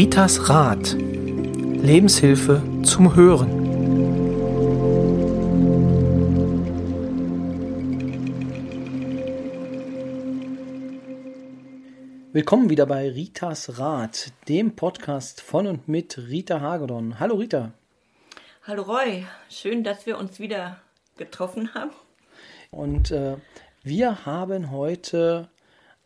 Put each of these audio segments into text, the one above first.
Ritas Rat. Lebenshilfe zum Hören. Willkommen wieder bei Ritas Rat, dem Podcast von und mit Rita Hagedorn. Hallo Rita. Hallo Roy, schön, dass wir uns wieder getroffen haben. Und äh, wir haben heute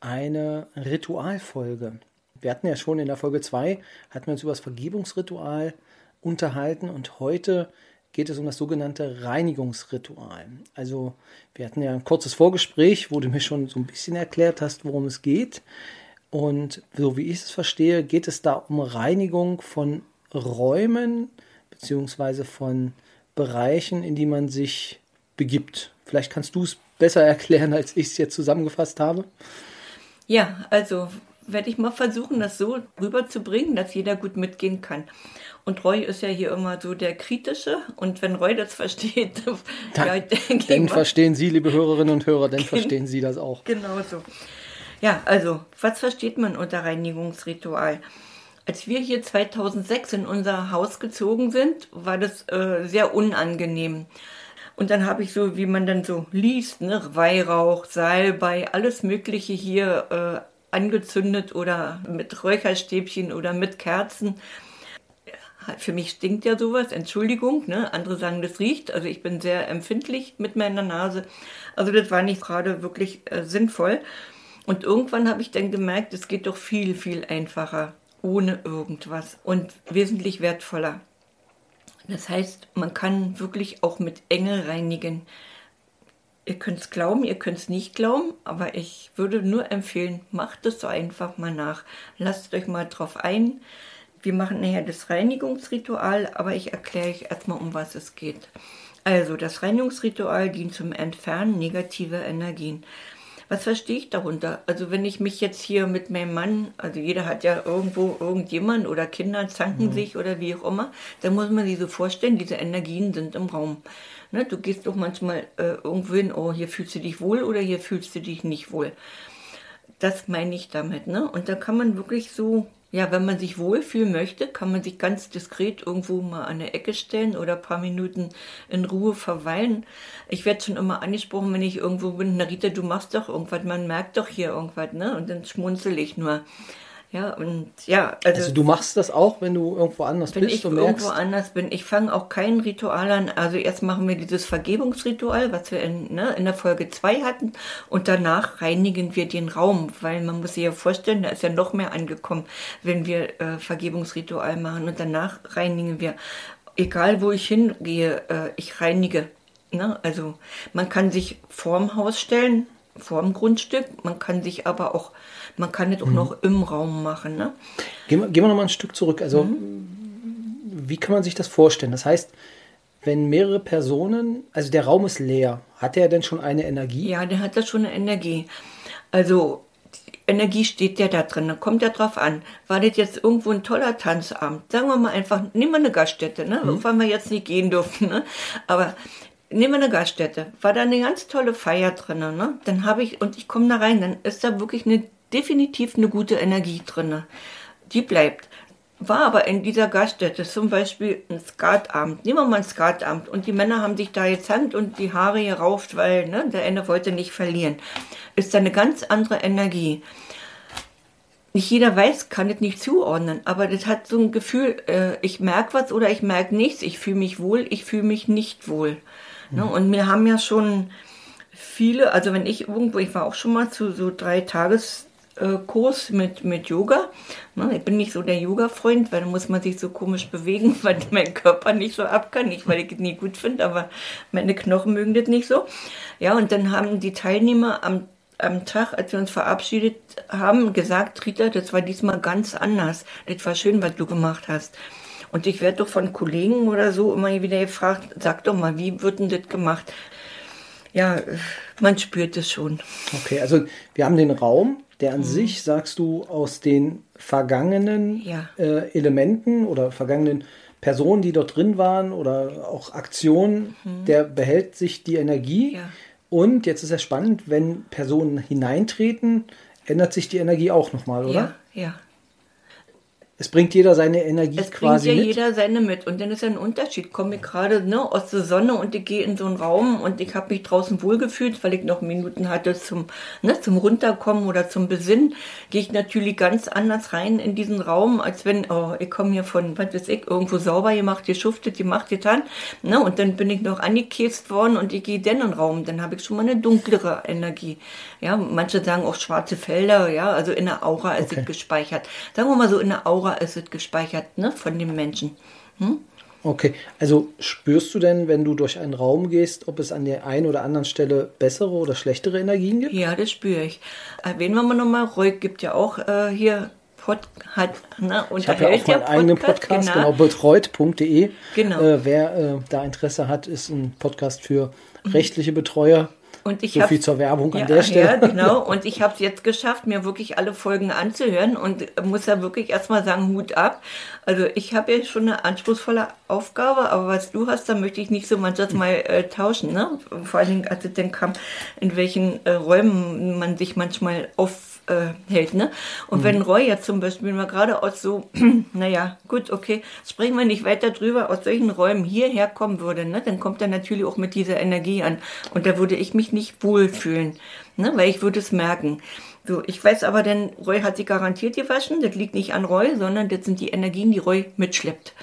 eine Ritualfolge. Wir hatten ja schon in der Folge 2, hatten wir uns über das Vergebungsritual unterhalten und heute geht es um das sogenannte Reinigungsritual. Also wir hatten ja ein kurzes Vorgespräch, wo du mir schon so ein bisschen erklärt hast, worum es geht. Und so wie ich es verstehe, geht es da um Reinigung von Räumen beziehungsweise von Bereichen, in die man sich begibt. Vielleicht kannst du es besser erklären, als ich es jetzt zusammengefasst habe. Ja, also werde ich mal versuchen, das so rüberzubringen, dass jeder gut mitgehen kann. Und Roy ist ja hier immer so der Kritische. Und wenn Roy das versteht, dann, ja, dann verstehen Sie, liebe Hörerinnen und Hörer, dann verstehen Sie das auch. Genau so. Ja, also, was versteht man unter Reinigungsritual? Als wir hier 2006 in unser Haus gezogen sind, war das äh, sehr unangenehm. Und dann habe ich so, wie man dann so liest, ne, Weihrauch, Salbei, alles Mögliche hier äh, angezündet oder mit Räucherstäbchen oder mit Kerzen. Für mich stinkt ja sowas, Entschuldigung, ne? andere sagen, das riecht. Also ich bin sehr empfindlich mit meiner Nase. Also das war nicht gerade wirklich äh, sinnvoll. Und irgendwann habe ich dann gemerkt, es geht doch viel, viel einfacher, ohne irgendwas und wesentlich wertvoller. Das heißt, man kann wirklich auch mit Engel reinigen. Ihr könnt es glauben, ihr könnt es nicht glauben, aber ich würde nur empfehlen, macht es so einfach mal nach. Lasst euch mal drauf ein. Wir machen nachher das Reinigungsritual, aber ich erkläre euch erstmal, um was es geht. Also, das Reinigungsritual dient zum Entfernen negativer Energien. Was verstehe ich darunter? Also wenn ich mich jetzt hier mit meinem Mann, also jeder hat ja irgendwo irgendjemand oder Kinder zanken mhm. sich oder wie auch immer, dann muss man sich so vorstellen, diese Energien sind im Raum. Ne, du gehst doch manchmal äh, irgendwo hin, oh, hier fühlst du dich wohl oder hier fühlst du dich nicht wohl. Das meine ich damit. Ne? Und da kann man wirklich so, ja, wenn man sich wohlfühlen möchte, kann man sich ganz diskret irgendwo mal an der Ecke stellen oder ein paar Minuten in Ruhe verweilen. Ich werde schon immer angesprochen, wenn ich irgendwo bin, Narita, du machst doch irgendwas, man merkt doch hier irgendwas, ne? Und dann schmunzel ich nur. Ja, und ja, also, also du machst das auch, wenn du irgendwo anders wenn bist ich irgendwo anders bin. Ich fange auch kein Ritual an. Also erst machen wir dieses Vergebungsritual, was wir in, ne, in der Folge 2 hatten. Und danach reinigen wir den Raum, weil man muss sich ja vorstellen, da ist ja noch mehr angekommen, wenn wir äh, Vergebungsritual machen. Und danach reinigen wir. Egal wo ich hingehe, äh, ich reinige. Ne? Also man kann sich vorm Haus stellen, vorm Grundstück. Man kann sich aber auch man kann das auch mhm. noch im Raum machen. Ne? Gehen, wir, gehen wir noch mal ein Stück zurück. Also, mhm. wie kann man sich das vorstellen? Das heißt, wenn mehrere Personen, also der Raum ist leer, hat der denn schon eine Energie? Ja, der hat da schon eine Energie. Also, Energie steht ja da drin, dann kommt ja drauf an. War das jetzt irgendwo ein toller Tanzabend? Sagen wir mal einfach, nehmen wir eine Gaststätte, ne? Mhm. Weil wir jetzt nicht gehen durften, ne? Aber nehmen wir eine Gaststätte. War da eine ganz tolle Feier drin, ne? Dann habe ich, und ich komme da rein, dann ist da wirklich eine definitiv eine gute Energie drin. Die bleibt. War aber in dieser Gaststätte zum Beispiel ein Skatabend. Nehmen wir mal ein Skatabend. Und die Männer haben sich da jetzt Hand und die Haare gerauft, weil ne, der eine wollte nicht verlieren. Ist da eine ganz andere Energie. Nicht jeder weiß, kann es nicht zuordnen, aber das hat so ein Gefühl, äh, ich merke was oder ich merke nichts, ich fühle mich wohl, ich fühle mich nicht wohl. Mhm. Ne? Und wir haben ja schon viele, also wenn ich irgendwo, ich war auch schon mal zu so drei Tages Kurs mit, mit Yoga. Ne, ich bin nicht so der Yoga-Freund, weil da muss man sich so komisch bewegen, weil mein Körper nicht so ab kann. Nicht, weil ich es nie gut finde, aber meine Knochen mögen das nicht so. Ja, und dann haben die Teilnehmer am, am Tag, als wir uns verabschiedet haben, gesagt, Rita, das war diesmal ganz anders. Das war schön, was du gemacht hast. Und ich werde doch von Kollegen oder so immer wieder gefragt, sag doch mal, wie wird denn das gemacht? Ja, man spürt es schon. Okay, also wir haben den Raum, der an mhm. sich, sagst du, aus den vergangenen ja. äh, Elementen oder vergangenen Personen, die dort drin waren oder auch Aktionen, mhm. der behält sich die Energie. Ja. Und jetzt ist es spannend, wenn Personen hineintreten, ändert sich die Energie auch nochmal, oder? Ja, ja. Es bringt jeder seine Energie Es quasi bringt ja mit. jeder seine mit. Und dann ist ja ein Unterschied. Komme ich gerade ne, aus der Sonne und ich gehe in so einen Raum und ich habe mich draußen wohlgefühlt, weil ich noch Minuten hatte zum, ne, zum Runterkommen oder zum Besinnen, gehe ich natürlich ganz anders rein in diesen Raum, als wenn, oh, ich komme hier von, was weiß ich, irgendwo sauber gemacht, geschuftet, gemacht, getan. Ne, und dann bin ich noch angekäst worden und ich gehe dann in den Raum. Dann habe ich schon mal eine dunklere Energie. Ja, manche sagen auch schwarze Felder, ja, also in der Aura ist Okay. es gespeichert. Sagen wir mal so, in der Aura es gespeichert, ne, von dem Menschen. Okay, also spürst du denn, wenn du durch einen Raum gehst, ob es an der einen oder anderen Stelle bessere oder schlechtere Energien gibt? Ja, das spüre ich. Erwähnen wir mal nochmal, Roy gibt ja auch äh, hier Pod, hat, ne, Ich habe ja auch meinen eigenen Podcast, genau, betreut.de. Genau. Äh, wer äh, da Interesse hat, ist ein Podcast für rechtliche Betreuer. Und ich so viel zur Werbung ja, an der Stelle. Ja, genau. Und ich habe es jetzt geschafft, mir wirklich alle Folgen anzuhören und muss ja wirklich erstmal sagen, Hut ab. Also ich habe ja schon eine anspruchsvolle Aufgabe, aber was du hast, da möchte ich nicht so manches mal äh, tauschen. Ne? Vor allen Dingen, als es dann kam, in welchen äh, Räumen man sich manchmal aufhält. Äh, hält, ne? Und Mhm. wenn Roy jetzt zum Beispiel mal gerade aus so, naja, gut, okay, sprechen wir nicht weiter drüber, aus solchen Räumen hierher kommen würde, ne? dann kommt er natürlich auch mit dieser Energie an. Und da würde ich mich nicht wohlfühlen, ne? weil ich würde es merken. So, ich weiß aber, denn Roy hat sie garantiert gewaschen. Das liegt nicht an Roy, sondern das sind die Energien, die Roy mitschleppt.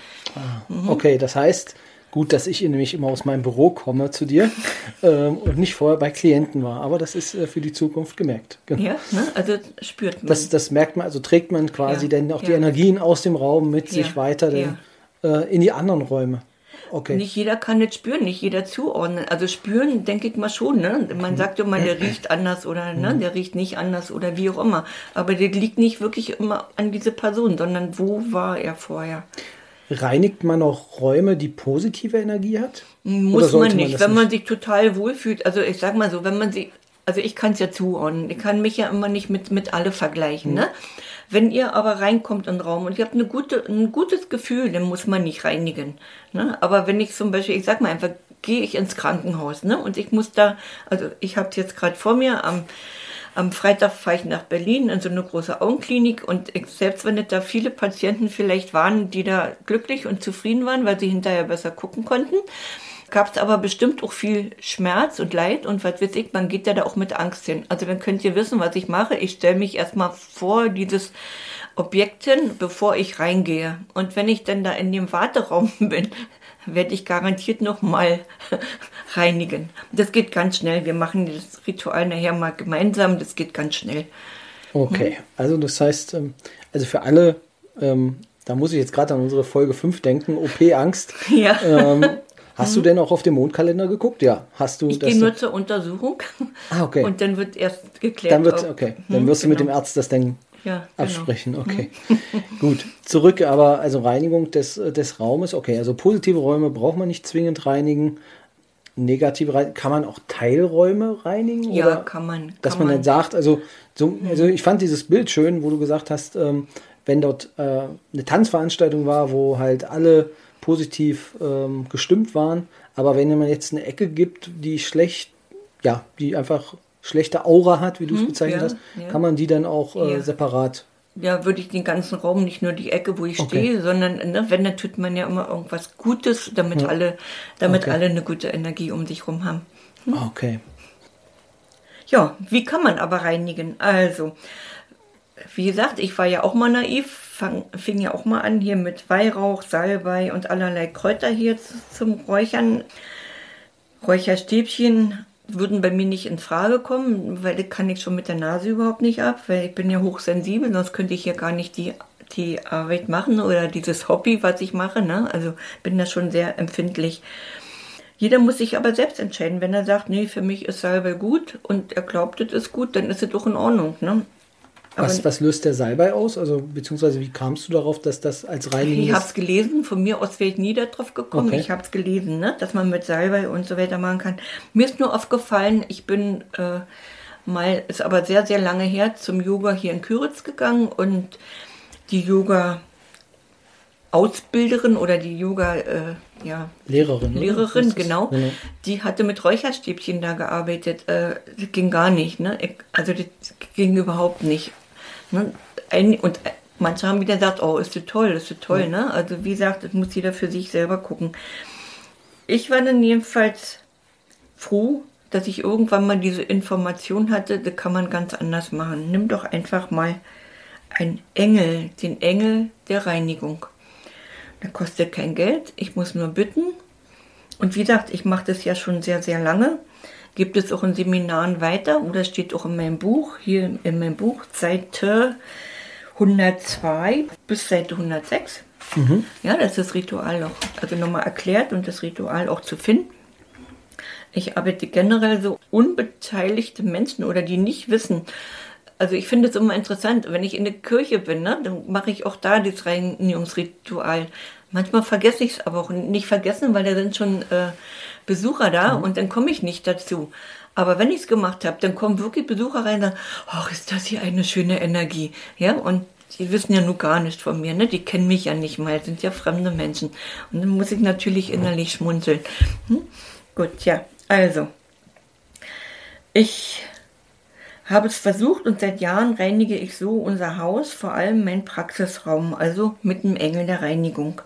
Mhm. Okay, das heißt, gut, dass ich nämlich immer aus meinem Büro komme zu dir ähm, und nicht vorher bei Klienten war. Aber das ist äh, für die Zukunft gemerkt. Genau. Ja, ne? also spürt man. Das, das merkt man, also trägt man quasi Ja, dann auch die ja. Energien aus dem Raum mit Ja, sich weiter dann, äh, in die anderen Räume. Okay. Nicht jeder kann das spüren, nicht jeder zuordnen. Also spüren, denke ich mal schon. Ne? Mhm. Man sagt immer, der riecht anders oder ne, der riecht nicht anders oder wie auch immer. Aber der liegt nicht wirklich immer an diese Person, sondern wo war er vorher? Reinigt man auch Räume, die positive Energie hat? Muss man nicht, das wenn man sich total wohlfühlt. Also ich sag mal so, wenn man sich, also ich kann es ja zuordnen. Ich kann mich ja immer nicht mit, mit alle vergleichen. Ne? Wenn ihr aber reinkommt in den Raum und ihr habt eine gute, ein gutes Gefühl, dann muss man nicht reinigen. Ne? Aber wenn ich zum Beispiel, ich sag mal einfach, gehe ich ins Krankenhaus ne? und ich muss da, also ich habe es jetzt gerade vor mir am am Freitag fahre ich nach Berlin in so eine große Augenklinik und ich, selbst wenn es da viele Patienten vielleicht waren, die da glücklich und zufrieden waren, weil sie hinterher besser gucken konnten, gab es aber bestimmt auch viel Schmerz und Leid und was weiß ich, man geht ja da auch mit Angst hin. Also dann könnt ihr wissen, was ich mache. Ich stelle mich erstmal vor dieses Objekt hin, bevor ich reingehe. Und wenn ich dann da in dem Warteraum bin, werde ich garantiert noch mal reinigen. Das geht ganz schnell. Wir machen das Ritual nachher mal gemeinsam. Das geht ganz schnell. Okay, also das heißt, ähm, also für alle, ähm, da muss ich jetzt gerade an unsere Folge 5 denken, OP-Angst. Ja. Ähm, hast du denn auch auf den Mondkalender geguckt? Ja, hast du. Ich gehe nur zur Untersuchung. Ah, okay. Und dann wird erst geklärt. dann wird, okay, dann Hm, wirst du mit dem genau. Arzt das dann Ja, genau. absprechen. Okay, gut. Zurück, aber also Reinigung des, des Raumes. Okay, also positive Räume braucht man nicht zwingend reinigen. Negative Reinigung, kann man auch Teilräume reinigen? Ja, oder? kann man. dass kann man dann sagt, also, so, also ich fand dieses Bild schön, wo du gesagt hast, ähm, wenn dort äh, eine Tanzveranstaltung war, wo halt alle positiv ähm, gestimmt waren, aber wenn man jetzt eine Ecke gibt, die schlecht, ja, die einfach schlechte Aura hat, wie du es bezeichnet ja, hast, ja. kann man die dann auch äh, Ja. separat. Ja, würde ich den ganzen Raum, nicht nur die Ecke, wo ich Okay. stehe, sondern ne, wenn, dann tut man ja immer irgendwas Gutes, damit alle, damit Okay. alle eine gute Energie um sich rum haben. Okay. Ja, wie kann man aber reinigen? Also, wie gesagt, ich war ja auch mal naiv, fang, fing ja auch mal an hier mit Weihrauch, Salbei und allerlei Kräuter hier zum Räuchern. Räucherstäbchen würden bei mir nicht in Frage kommen, weil das kann ich schon mit der Nase überhaupt nicht ab, weil ich bin ja hochsensibel, sonst könnte ich ja gar nicht die, die Arbeit machen oder dieses Hobby, was ich mache. Ne? Also bin da schon sehr empfindlich. Jeder muss sich aber selbst entscheiden. Wenn er sagt, nee, für mich ist Salbei gut und er glaubt, es ist gut, dann ist es doch in Ordnung. Ne? Was, was löst der Salbei aus? Also, beziehungsweise wie kamst du darauf, dass das als Reinigung ich habe es gelesen, von mir aus wäre ich nie darauf gekommen. Okay. Ich habe es gelesen, ne? dass man mit Salbei und so weiter machen kann. Mir ist nur aufgefallen, ich bin äh, mal, ist aber sehr, sehr lange her, zum Yoga hier in Küritz gegangen und die Yoga Ausbilderin oder die Yoga äh, ja, Lehrerin. Lehrerin, genau, die hatte mit Räucherstäbchen da gearbeitet. Äh, das ging gar nicht, ne? Also das ging überhaupt nicht. Ne? Ein, und Manche haben wieder gesagt, oh, ist das toll, ist das toll, ne? Also wie gesagt, das muss jeder für sich selber gucken. Ich war dann jedenfalls froh, dass ich irgendwann mal diese Information hatte, das kann man ganz anders machen. Nimm doch einfach mal einen Engel, den Engel der Reinigung. Der kostet kein Geld, ich muss nur bitten. Und wie gesagt, ich mache das ja schon sehr, sehr lange. Gibt es auch in Seminaren weiter oder steht auch in meinem Buch, hier in meinem Buch, Seite 102 bis Seite 106. Mhm. Ja, das ist das Ritual noch, also nochmal erklärt und das Ritual auch zu finden. Ich arbeite generell so unbeteiligte Menschen oder die nicht wissen. Also ich finde es immer interessant, wenn ich in der Kirche bin, ne, dann mache ich auch da das Reinigungsritual. Manchmal vergesse ich es aber auch nicht vergessen, weil da sind schon äh, Besucher da mhm. und dann komme ich nicht dazu. Aber wenn ich es gemacht habe, dann kommen wirklich Besucher rein und sagen, ach, ist das hier eine schöne Energie. Ja, und die wissen ja nur gar nicht von mir, ne? Die kennen mich ja nicht mal, sind ja fremde Menschen. Und dann muss ich natürlich innerlich schmunzeln. Hm? Gut, ja, also. Ich habe es versucht und seit Jahren reinige ich so unser Haus, vor allem mein Praxisraum, also mit dem Engel der Reinigung.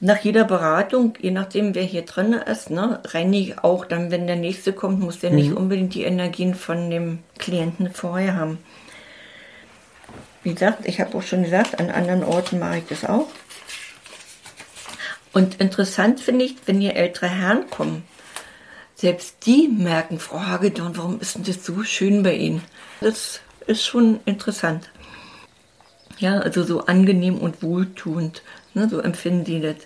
Nach jeder Beratung, je nachdem wer hier drin ist, ne, reinige ich auch dann, wenn der nächste kommt, muss der mhm. nicht unbedingt die Energien von dem Klienten vorher haben. Wie gesagt, ich habe auch schon gesagt, an anderen Orten mache ich das auch. Und interessant finde ich, wenn hier ältere Herren kommen, selbst die merken, Frau Hagedorn, warum ist denn das so schön bei Ihnen? Das ist schon interessant. Ja, also so angenehm und wohltuend, ne, so empfinden die das.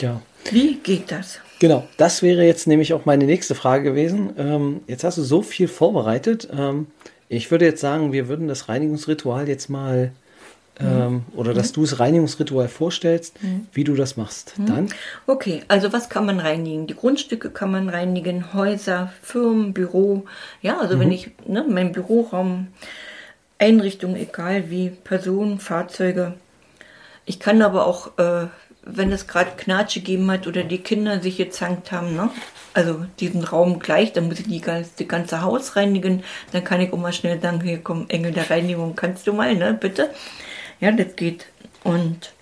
Ja. Wie geht das? Genau, das wäre jetzt nämlich auch meine nächste Frage gewesen. Ähm, jetzt hast du so viel vorbereitet. Ähm, ich würde jetzt sagen, wir würden das Reinigungsritual jetzt mal ähm, oder dass mhm. du das Reinigungsritual vorstellst, mhm. wie du das machst. Mhm. Dann? Okay, also was kann man reinigen? Die Grundstücke kann man reinigen, Häuser, Firmen, Büro. Ja, also wenn mhm. ich ne, mein Büroraum, Einrichtungen, egal wie, Personen, Fahrzeuge. Ich kann aber auch, äh, wenn es gerade Knatsche gegeben hat oder die Kinder sich gezankt haben, ne? also diesen Raum gleich, dann muss ich die ganze, die ganze Haus reinigen, dann kann ich auch mal schnell sagen, hier komm, Engel der Reinigung, kannst du mal, ne, bitte. Ja, das geht. Und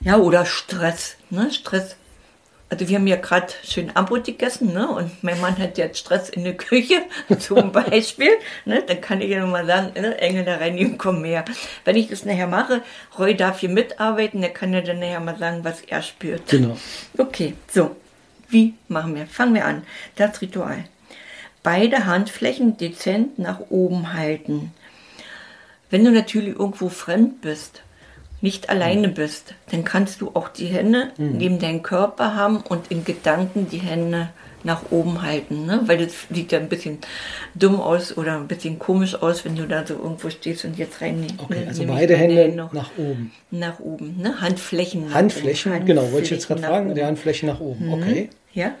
ja, oder Stress, ne? Stress. Also wir haben ja gerade schön Abbrot gegessen, ne? Und mein Mann hat jetzt Stress in der Küche, zum Beispiel. ne? Dann kann ich ja nochmal sagen, ne? Engel da rein, komm mehr. Wenn ich das nachher mache, Roy darf hier mitarbeiten, der kann ja dann nachher mal sagen, was er spürt. Genau. Okay, so. Wie machen wir? Fangen wir an. Das Ritual. Beide Handflächen dezent nach oben halten. Wenn du natürlich irgendwo fremd bist, nicht alleine bist, dann kannst du auch die Hände mhm. neben deinem Körper haben und in Gedanken die Hände nach oben halten, ne? weil das sieht ja ein bisschen dumm aus oder ein bisschen komisch aus, wenn du da so irgendwo stehst und jetzt rein. Okay, ne, also beide Hände noch nach oben. Nach oben, ne? Handflächen. Handflächen, Handflächen genau, wollte ich jetzt gerade fragen, oben. die Handflächen nach oben, mhm. okay. Ja,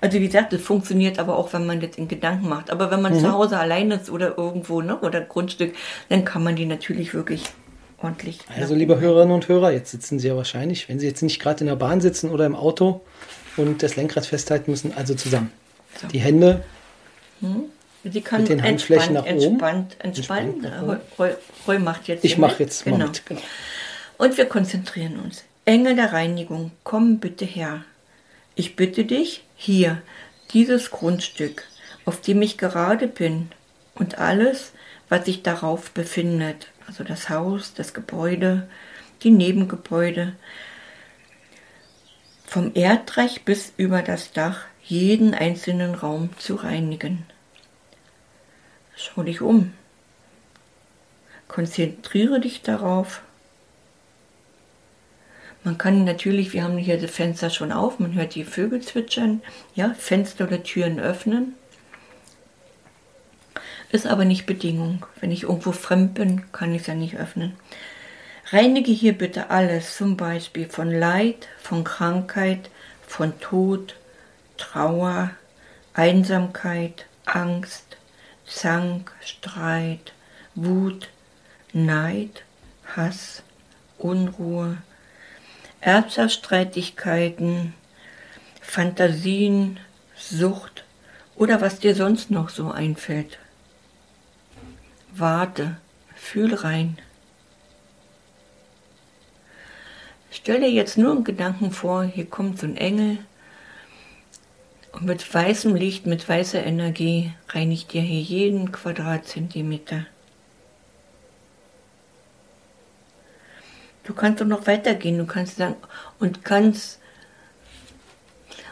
also wie gesagt, das funktioniert aber auch, wenn man das in Gedanken macht. Aber wenn man mhm. zu Hause allein ist oder irgendwo, ne, oder Grundstück, dann kann man die natürlich wirklich ordentlich. Also, liebe Hörerinnen und Hörer, jetzt sitzen Sie ja wahrscheinlich, wenn Sie jetzt nicht gerade in der Bahn sitzen oder im Auto und das Lenkrad festhalten müssen, also zusammen. So. Die Hände. Hm. Sie kann mit den Handflächen nach oben. Entspannt, entspannt. entspannt Roy, Roy macht jetzt. Ich mache jetzt genau. mit. Genau. Und wir konzentrieren uns. Engel der Reinigung, komm bitte her. Ich bitte dich, hier, dieses Grundstück, auf dem ich gerade bin, und alles, was sich darauf befindet, also das Haus, das Gebäude, die Nebengebäude, vom Erdreich bis über das Dach jeden einzelnen Raum zu reinigen. Schau dich um. Konzentriere dich darauf, man kann natürlich, wir haben hier das Fenster schon auf, man hört die Vögel zwitschern, ja, Fenster oder Türen öffnen. Ist aber nicht Bedingung. Wenn ich irgendwo fremd bin, kann ich es ja nicht öffnen. Reinige hier bitte alles, zum Beispiel von Leid, von Krankheit, von Tod, Trauer, Einsamkeit, Angst, Zank, Streit, Wut, Neid, Hass, Unruhe, Erbschaftsstreitigkeiten, Fantasien, Sucht oder was dir sonst noch so einfällt. Warte, fühl rein. Stell dir jetzt nur im Gedanken vor, hier kommt so ein Engel und mit weißem Licht, mit weißer Energie reinigt dir hier jeden Quadratzentimeter. Du kannst doch noch weitergehen, du kannst sagen, und kannst,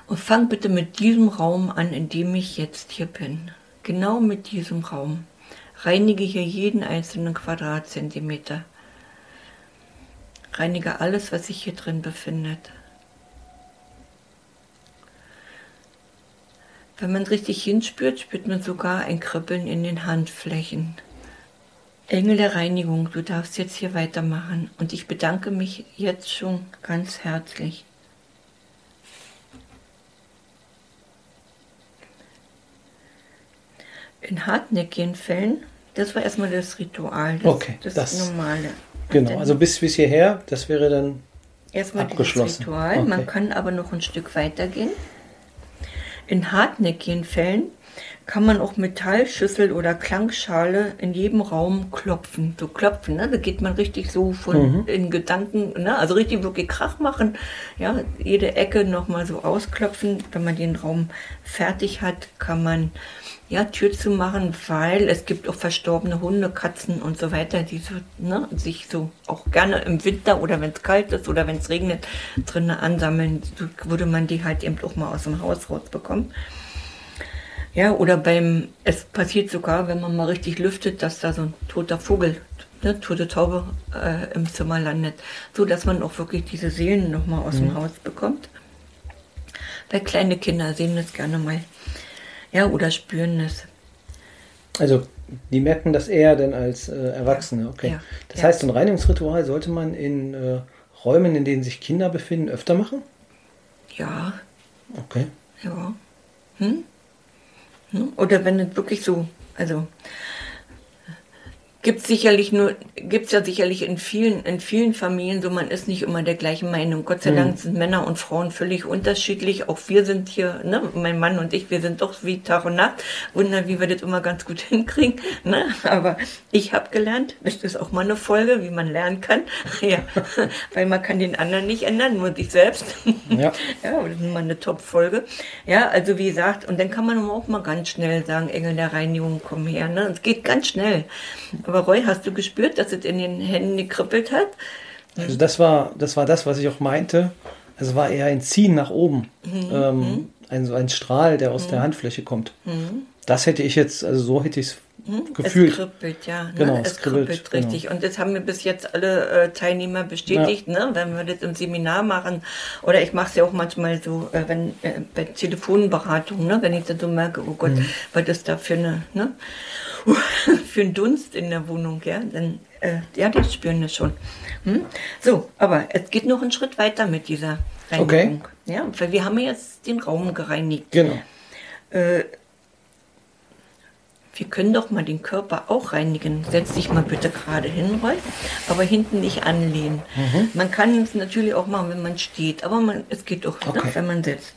und fang bitte mit diesem Raum an, in dem ich jetzt hier bin. Genau mit diesem Raum. Reinige hier jeden einzelnen Quadratzentimeter. Reinige alles, was sich hier drin befindet. Wenn man richtig hinspürt, spürt man sogar ein Kribbeln in den Handflächen. Engel der Reinigung, du darfst jetzt hier weitermachen und ich bedanke mich jetzt schon ganz herzlich. In hartnäckigen Fällen, das war erstmal das Ritual, das, okay, das, das normale. Genau, also bis, bis hierher, das wäre dann erstmal abgeschlossen. Das Ritual. Okay. Man kann aber noch ein Stück weitergehen. In hartnäckigen Fällen kann man auch Metallschüssel oder Klangschale in jedem Raum klopfen. So klopfen, ne? Da geht man richtig so von mhm. in Gedanken, ne? Also richtig wirklich Krach machen. Ja, jede Ecke nochmal so ausklopfen. Wenn man den Raum fertig hat, kann man ja, Tür zu machen, weil es gibt auch verstorbene Hunde, Katzen und so weiter, die so, ne, sich so auch gerne im Winter oder wenn es kalt ist oder wenn es regnet, drinnen ansammeln. So würde man die halt eben auch mal aus dem Haus rausbekommen. Ja, oder beim, es passiert sogar, wenn man mal richtig lüftet, dass da so ein toter Vogel, ne, tote Taube äh, im Zimmer landet, so dass man auch wirklich diese Seelen nochmal aus mhm. dem Haus bekommt. Weil kleine Kinder sehen das gerne mal. Ja, oder spüren es. Also, die merken das eher denn als äh, Erwachsene, okay. Ja. Das ja. heißt, so ein Reinigungsritual sollte man in äh, Räumen, in denen sich Kinder befinden, öfter machen? Ja. Okay. Ja. Hm? hm? Oder wenn es wirklich so, also Gibt sicherlich nur, gibt's ja sicherlich in vielen, in vielen Familien so, man ist nicht immer der gleichen Meinung. Gott sei mhm. Dank sind Männer und Frauen völlig unterschiedlich. Auch wir sind hier, ne, mein Mann und ich, wir sind doch wie Tag und Nacht. Wunder, wie wir das immer ganz gut hinkriegen, ne. Aber ich habe gelernt, das ist auch mal eine Folge, wie man lernen kann. ja, weil man kann den anderen nicht ändern, nur sich selbst. Ja. ja, das ist mal eine Top-Folge. Ja, also wie gesagt, und dann kann man auch mal ganz schnell sagen, Engel der Reinigung, komm her, ne. Es geht ganz schnell. Aber Roy, hast du gespürt, dass es in den Händen gekribbelt hat? Also das war, das war das, was ich auch meinte. Es war eher ein Ziehen nach oben. Mhm. Ähm, mhm. ein, so ein Strahl, der aus mhm. der Handfläche kommt. Mhm. Das hätte ich jetzt, also so hätte ich es hm? gefühlt. Es kribbelt, ja. Ne? Genau, es, es kribbelt, kribbelt genau. richtig. Genau. Und das haben mir bis jetzt alle äh, Teilnehmer bestätigt, ja. ne? wenn wir das im Seminar machen. Oder ich mache es ja auch manchmal so, äh, wenn äh, bei Telefonberatung, ne? wenn ich dann so merke, oh Gott, mhm. was ist da für eine, ne? für einen Dunst in der Wohnung, ja, dann, äh, ja, die spüren das schon. Hm? So, aber es geht noch einen Schritt weiter mit dieser Reinigung. Okay. Ja, weil wir haben ja jetzt den Raum gereinigt. Genau. Äh, wir können doch mal den Körper auch reinigen. Setz dich mal bitte gerade hin, Rolf, aber hinten nicht anlehnen. Mhm. Man kann es natürlich auch machen, wenn man steht, aber man, es geht auch, ne, okay. ne, wenn man sitzt.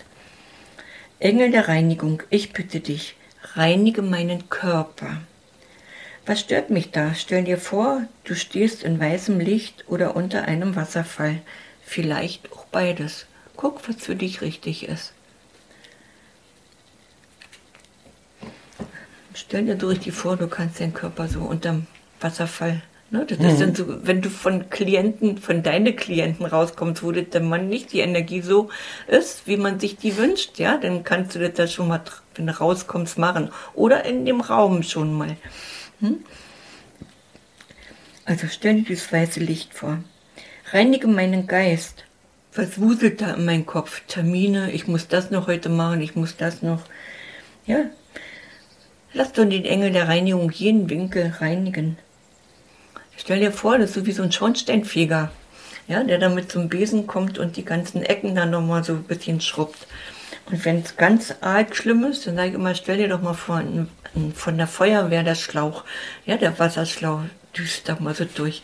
Engel der Reinigung, ich bitte dich, reinige meinen Körper. Was stört mich da? Stell dir vor, du stehst in weißem Licht oder unter einem Wasserfall. Vielleicht auch beides. Guck, was für dich richtig ist. Stell dir so richtig vor, du kannst deinen Körper so unterm Wasserfall. Ne? Das mhm. ist dann so, wenn du von Klienten, von deinen Klienten rauskommst, wo das dann man nicht die Energie so ist, wie man sich die wünscht, ja, dann kannst du das da schon mal, wenn du rauskommst, machen. Oder in dem Raum schon mal. Hm? Also stell dir dieses weiße Licht vor. Reinige meinen Geist. Was wuselt da in meinem Kopf? Termine, ich muss das noch heute machen, ich muss das noch. Ja, Lass doch den Engel der Reinigung jeden Winkel reinigen. Stell dir vor, das ist so wie so ein Schornsteinfeger, ja, der dann mit zum Besen kommt und die ganzen Ecken dann nochmal so ein bisschen schrubbt. Und wenn es ganz arg schlimm ist, dann sage ich immer, stell dir doch mal vor, von der Feuerwehr der Schlauch, ja, der Wasserschlauch, düst da mal so durch.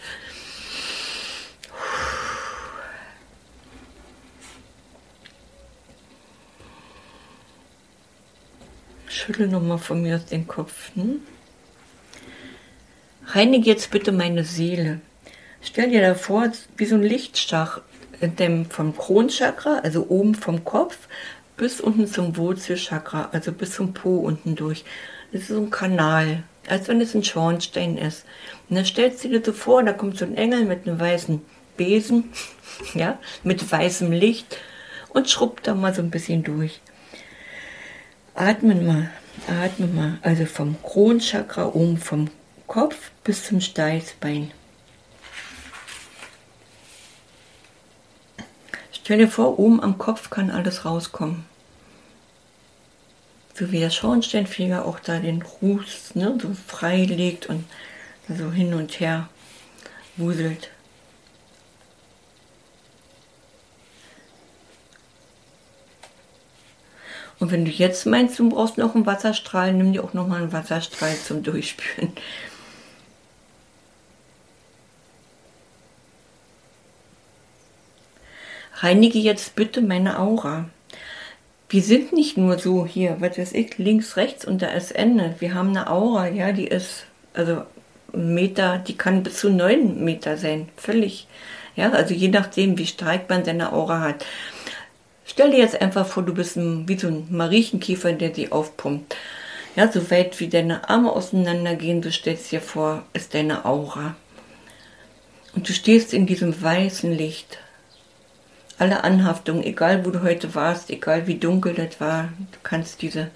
Schüttel nochmal von mir aus den Kopf. Hm? Reinige jetzt bitte meine Seele. Stell dir da vor, wie so ein Lichtstach dem, vom Kronchakra, also oben vom Kopf, bis unten zum Wurzelchakra, also bis zum Po unten durch. Das ist so ein Kanal, als wenn es ein Schornstein ist. Und dann stellst du dir so vor, da kommt so ein Engel mit einem weißen Besen, ja, mit weißem Licht und schrubbt da mal so ein bisschen durch. Atmen mal, atmen mal, also vom Kronchakra oben vom Kopf bis zum Steißbein. Stell dir vor, oben am Kopf kann alles rauskommen. So wie der Schornsteinfeger auch da den Ruß ne, so frei legt und so hin und her wuselt. Und wenn du jetzt meinst, du brauchst noch einen Wasserstrahl, nimm dir auch noch mal einen Wasserstrahl zum Durchspülen. Reinige jetzt bitte meine Aura. Wir sind nicht nur so hier, was weiß ich, links, rechts und da ist Ende. Wir haben eine Aura, ja, die ist, also Meter, die kann bis zu neun Meter sein, völlig. Ja, also je nachdem, wie stark man seine Aura hat. Stell dir jetzt einfach vor, du bist ein, wie so ein Mariechenkäfer, der sie aufpumpt. Ja, so weit wie deine Arme auseinandergehen, du stellst dir vor, ist deine Aura. Und du stehst in diesem weißen Licht. Alle Anhaftungen, egal wo du heute warst, egal wie dunkel das war, du kannst diese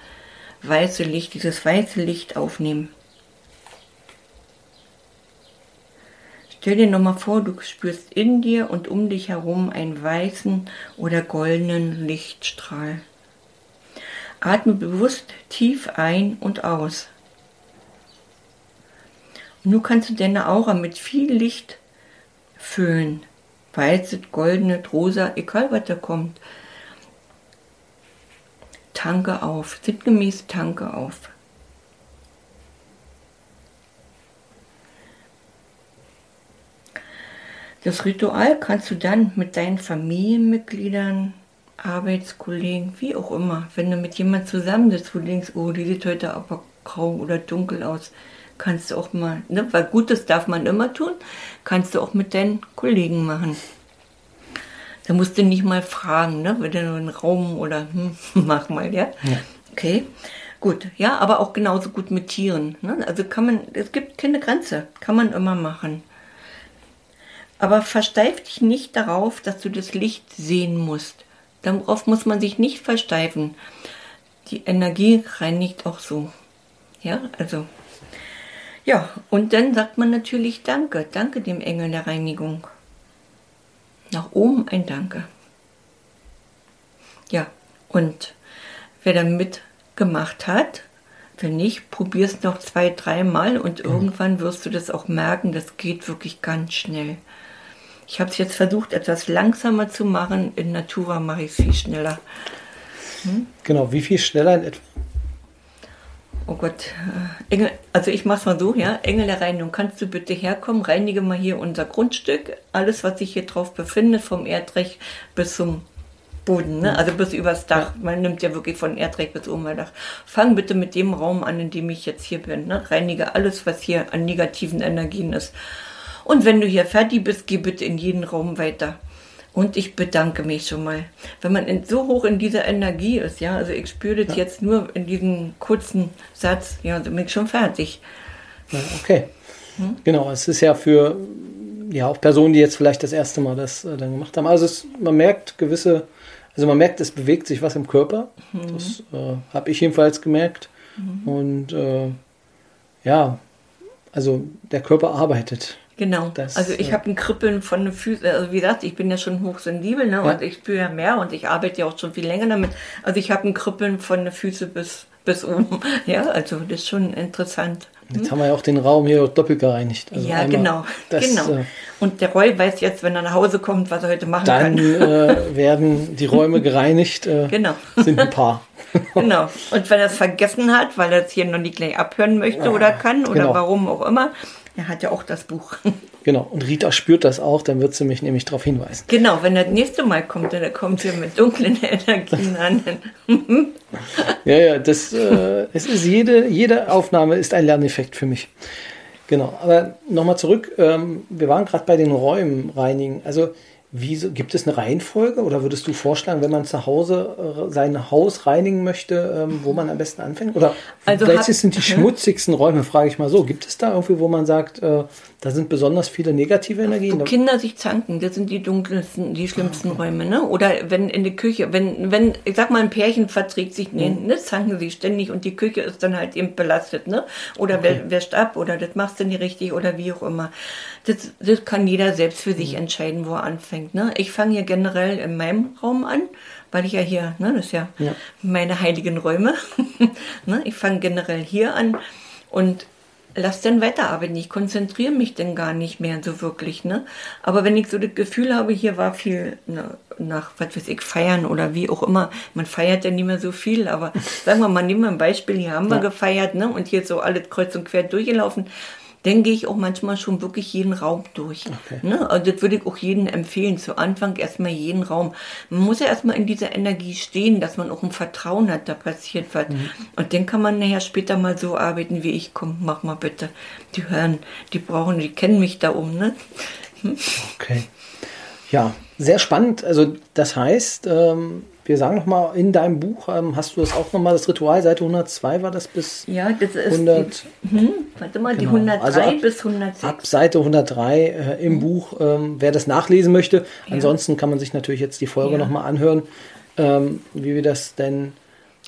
weiße Licht, dieses weiße Licht aufnehmen. Stell dir nochmal vor, du spürst in dir und um dich herum einen weißen oder goldenen Lichtstrahl. Atme bewusst tief ein und aus. Und nun kannst du deine Aura mit viel Licht füllen. Weiße, goldene, rosa, egal was da kommt. Tanke auf, sinngemäß tanke auf. Das Ritual kannst du dann mit deinen Familienmitgliedern, Arbeitskollegen, wie auch immer, wenn du mit jemand zusammen sitzt, wo du denkst, oh, die sieht heute aber grau oder dunkel aus, kannst du auch mal, ne, weil Gutes darf man immer tun, kannst du auch mit deinen Kollegen machen. Da musst du nicht mal fragen, ne, wenn du nur einen Raum oder hm, mach mal, ja? ja. Okay. Gut, ja, aber auch genauso gut mit Tieren. Ne? Also kann man, es gibt keine Grenze, kann man immer machen. Aber versteif dich nicht darauf, dass du das Licht sehen musst. Darauf muss man sich nicht versteifen. Die Energie reinigt auch so. Ja, also. Ja, und dann sagt man natürlich Danke. Danke dem Engel der Reinigung. Nach oben ein Danke. Ja, und wer dann mitgemacht hat, wenn nicht, probier es noch zwei, dreimal und mhm. irgendwann wirst du das auch merken, das geht wirklich ganz schnell. Ich habe es jetzt versucht, etwas langsamer zu machen. In Natura mache ich es viel schneller. Hm? Genau, wie viel schneller in etwa? Oh Gott, äh, Engel, also ich mache es mal so, ja. Engel der Reinigung, kannst du bitte herkommen, reinige mal hier unser Grundstück, alles, was sich hier drauf befindet, vom Erdreich bis zum Boden, ne? also bis übers Dach. Man nimmt ja wirklich von Erdreich bis oben Dach. Fang bitte mit dem Raum an, in dem ich jetzt hier bin. Ne? Reinige alles, was hier an negativen Energien ist. Und wenn du hier fertig bist, geh bitte in jeden Raum weiter. Und ich bedanke mich schon mal. Wenn man in, so hoch in dieser Energie ist, ja, also ich spüre das ja. jetzt nur in diesem kurzen Satz, ja, dann bin ich schon fertig. Ja, okay. Hm? Genau, es ist ja für ja auch Personen, die jetzt vielleicht das erste Mal das äh, dann gemacht haben. Also es, man merkt gewisse, also man merkt, es bewegt sich was im Körper. Mhm. Das äh, habe ich jedenfalls gemerkt. Mhm. Und äh, ja, also der Körper arbeitet. Genau. Das, also ich äh, habe ein Kribbeln von den Füßen. Also wie gesagt, ich bin ja schon hochsensibel ne? Ja. und ich spüre ja mehr und ich arbeite ja auch schon viel länger damit. Also ich habe ein Kribbeln von den Füßen bis, bis oben. Ja, also das ist schon interessant. Jetzt hm? haben wir ja auch den Raum hier doppelt gereinigt. Also ja, genau. Das, genau. Äh, und der Roy weiß jetzt, wenn er nach Hause kommt, was er heute machen dann, kann. Dann äh, werden die Räume gereinigt. Äh, genau. Sind ein paar. genau. Und wenn er es vergessen hat, weil er es hier noch nicht gleich abhören möchte oder kann oder genau. warum auch immer, er hat ja auch das Buch. Genau, und Rita spürt das auch, dann wird sie mich nämlich darauf hinweisen. Genau, wenn er das nächste Mal kommt, dann kommt sie mit dunklen Energien an. ja, ja, das äh, es ist jede, jede Aufnahme ist ein Lerneffekt für mich. Genau, aber nochmal zurück, ähm, wir waren gerade bei den Räumen reinigen. Also Wie, gibt es eine Reihenfolge oder würdest du vorschlagen, wenn man zu Hause äh, sein Haus reinigen möchte, ähm, wo man am besten anfängt? Oder also vielleicht sind die schmutzigsten Räume, frage ich mal so. Gibt es da irgendwie, wo man sagt, äh, da sind besonders viele negative Energien? Wo Kinder sich zanken, das sind die dunkelsten, die schlimmsten okay. Räume. Ne? Oder wenn in der Küche, wenn, wenn, ich sag mal, ein Pärchen verträgt sich, nee, mhm. ne, zanken sie ständig und die Küche ist dann halt eben belastet. Ne? Oder okay. wer, wäscht ab oder das machst du nicht richtig oder wie auch immer. Das, das kann jeder selbst für sich mhm. entscheiden, wo er anfängt. Ne? Ich fange hier generell in meinem Raum an, weil ich ja hier, ne, das ist ja, ja. meine heiligen Räume. ne? Ich fange generell hier an und lass dann weiterarbeiten. Ich konzentriere mich dann gar nicht mehr so wirklich. Ne? Aber wenn ich so das Gefühl habe, hier war viel ne, nach, was weiß ich, feiern oder wie auch immer, man feiert ja nicht mehr so viel, aber sagen wir mal, nehmen wir ein Beispiel, hier haben wir gefeiert ne? und hier so alles kreuz und quer durchgelaufen dann gehe ich auch manchmal schon wirklich jeden Raum durch. Okay. Ne? Also das würde ich auch jedem empfehlen. Zu Anfang erstmal jeden Raum. Man muss ja erstmal in dieser Energie stehen, dass man auch ein Vertrauen hat, da passiert was. Mhm. Und dann kann man nachher später mal so arbeiten wie ich. Komm, mach mal bitte. Die hören, die brauchen, die kennen mich da um. Ne? Hm? Okay. Ja, sehr spannend. Also das heißt, ähm, wir sagen nochmal, in deinem Buch ähm, hast du das auch nochmal, das Ritual, Seite 102 war das bis ja, das ist 100. Die, hm, warte mal, genau. die 103 also ab, bis 106. Ab Seite 103 äh, im mhm. Buch, ähm, wer das nachlesen möchte. Ja. Ansonsten kann man sich natürlich jetzt die Folge ja. nochmal anhören, ähm, wie wir das denn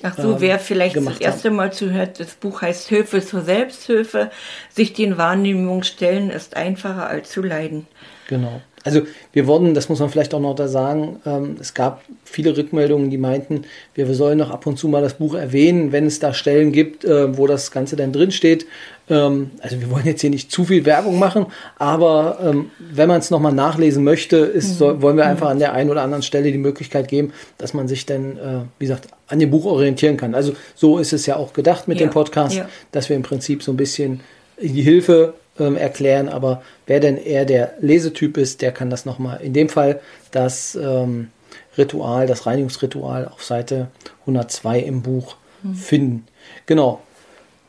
Ach so, wer vielleicht das erste haben. Mal zuhört, das Buch heißt Hilfe zur Selbsthilfe. Sich den Wahrnehmungen stellen ist einfacher als zu leiden. Genau. Also wir wurden, das muss man vielleicht auch noch da sagen, ähm, es gab viele Rückmeldungen, die meinten, wir, wir sollen noch ab und zu mal das Buch erwähnen, wenn es da Stellen gibt, äh, wo das Ganze dann drin steht. Ähm, also wir wollen jetzt hier nicht zu viel Werbung machen, aber ähm, wenn man es nochmal nachlesen möchte, ist, mhm. soll, wollen wir einfach an der einen oder anderen Stelle die Möglichkeit geben, dass man sich dann, äh, wie gesagt, an dem Buch orientieren kann. Also so ist es ja auch gedacht mit ja. dem Podcast, ja. dass wir im Prinzip so ein bisschen die Hilfe ähm, erklären, aber wer denn eher der Lesetyp ist, der kann das nochmal, in dem Fall das ähm, Ritual, das Reinigungsritual auf Seite 102 im Buch mhm. finden. Genau.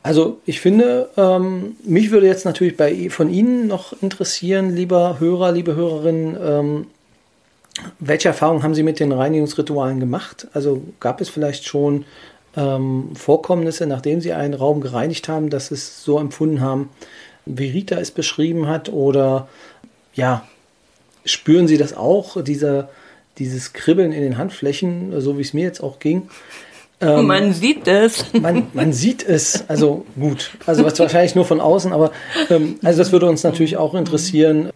Also ich finde, ähm, mich würde jetzt natürlich bei, von Ihnen noch interessieren, lieber Hörer, liebe Hörerinnen, ähm, welche Erfahrungen haben Sie mit den Reinigungsritualen gemacht? Also gab es vielleicht schon ähm, Vorkommnisse, nachdem Sie einen Raum gereinigt haben, dass Sie es so empfunden haben, wie Rita es beschrieben hat? Oder ja, spüren Sie das auch, diese, dieses Kribbeln in den Handflächen, so wie es mir jetzt auch ging? Ähm, man sieht es. Man, man, sieht es. Also gut. Also was wahrscheinlich nur von außen, aber ähm, also das würde uns natürlich auch interessieren,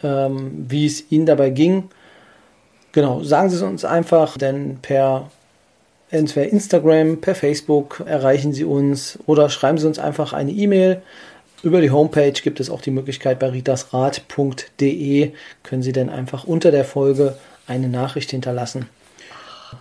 ähm, wie es Ihnen dabei ging. Genau, sagen Sie es uns einfach, denn per entweder Instagram, per Facebook erreichen Sie uns oder schreiben Sie uns einfach eine E-Mail über die Homepage gibt es auch die Möglichkeit bei ritasrat.de können Sie dann einfach unter der Folge eine Nachricht hinterlassen.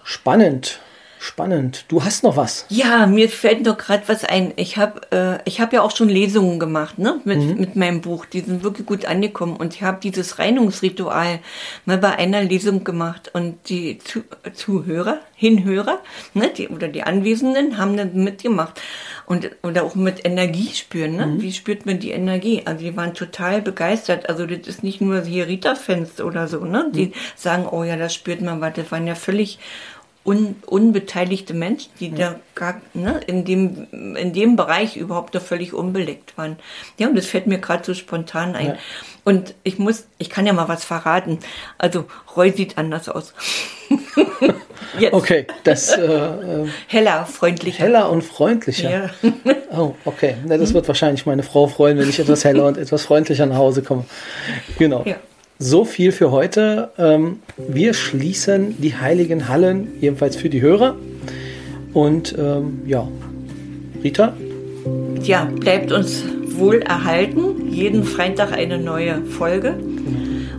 Spannend. Spannend. Du hast noch was. Ja, mir fällt noch gerade was ein. Ich habe äh, ich hab ja auch schon Lesungen gemacht ne? mit, mhm. mit meinem Buch. Die sind wirklich gut angekommen. Und ich habe dieses Reinigungsritual mal bei einer Lesung gemacht. Und die Zu Zuhörer, Hinhörer ne? die, oder die Anwesenden haben dann mitgemacht. Und, oder auch mit Energie spüren. Ne? Mhm. Wie spürt man die Energie? Also die waren total begeistert. Also das ist nicht nur hier Rita-Fans oder so, ne? die mhm. sagen, oh ja, das spürt man was. Das waren ja völlig un, unbeteiligte Menschen, die ja. da gar, ne, in dem, in dem Bereich überhaupt da völlig unbelegt waren. Ja, und das fällt mir gerade so spontan ein. Ja. Und ich muss, ich kann ja mal was verraten. Also Roy sieht anders aus. okay, das äh, äh, heller, freundlicher. Heller und freundlicher. Ja. oh, okay. Na, das wird wahrscheinlich meine Frau freuen, wenn ich etwas heller und etwas freundlicher nach Hause komme. Genau. Ja. So viel für heute. Ähm, wir schließen die heiligen Hallen, jedenfalls für die Hörer. Und ähm, ja, Rita? Ja, bleibt uns wohl erhalten. Jeden Freitag eine neue Folge.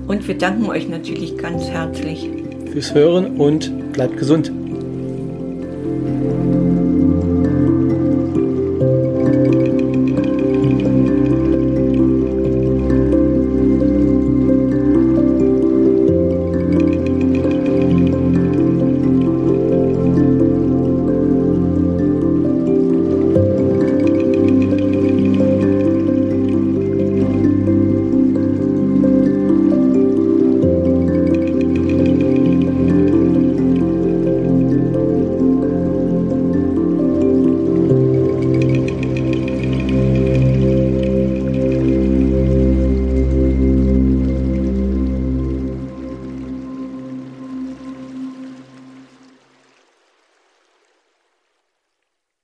Und wir danken euch natürlich ganz herzlich fürs Hören und bleibt gesund.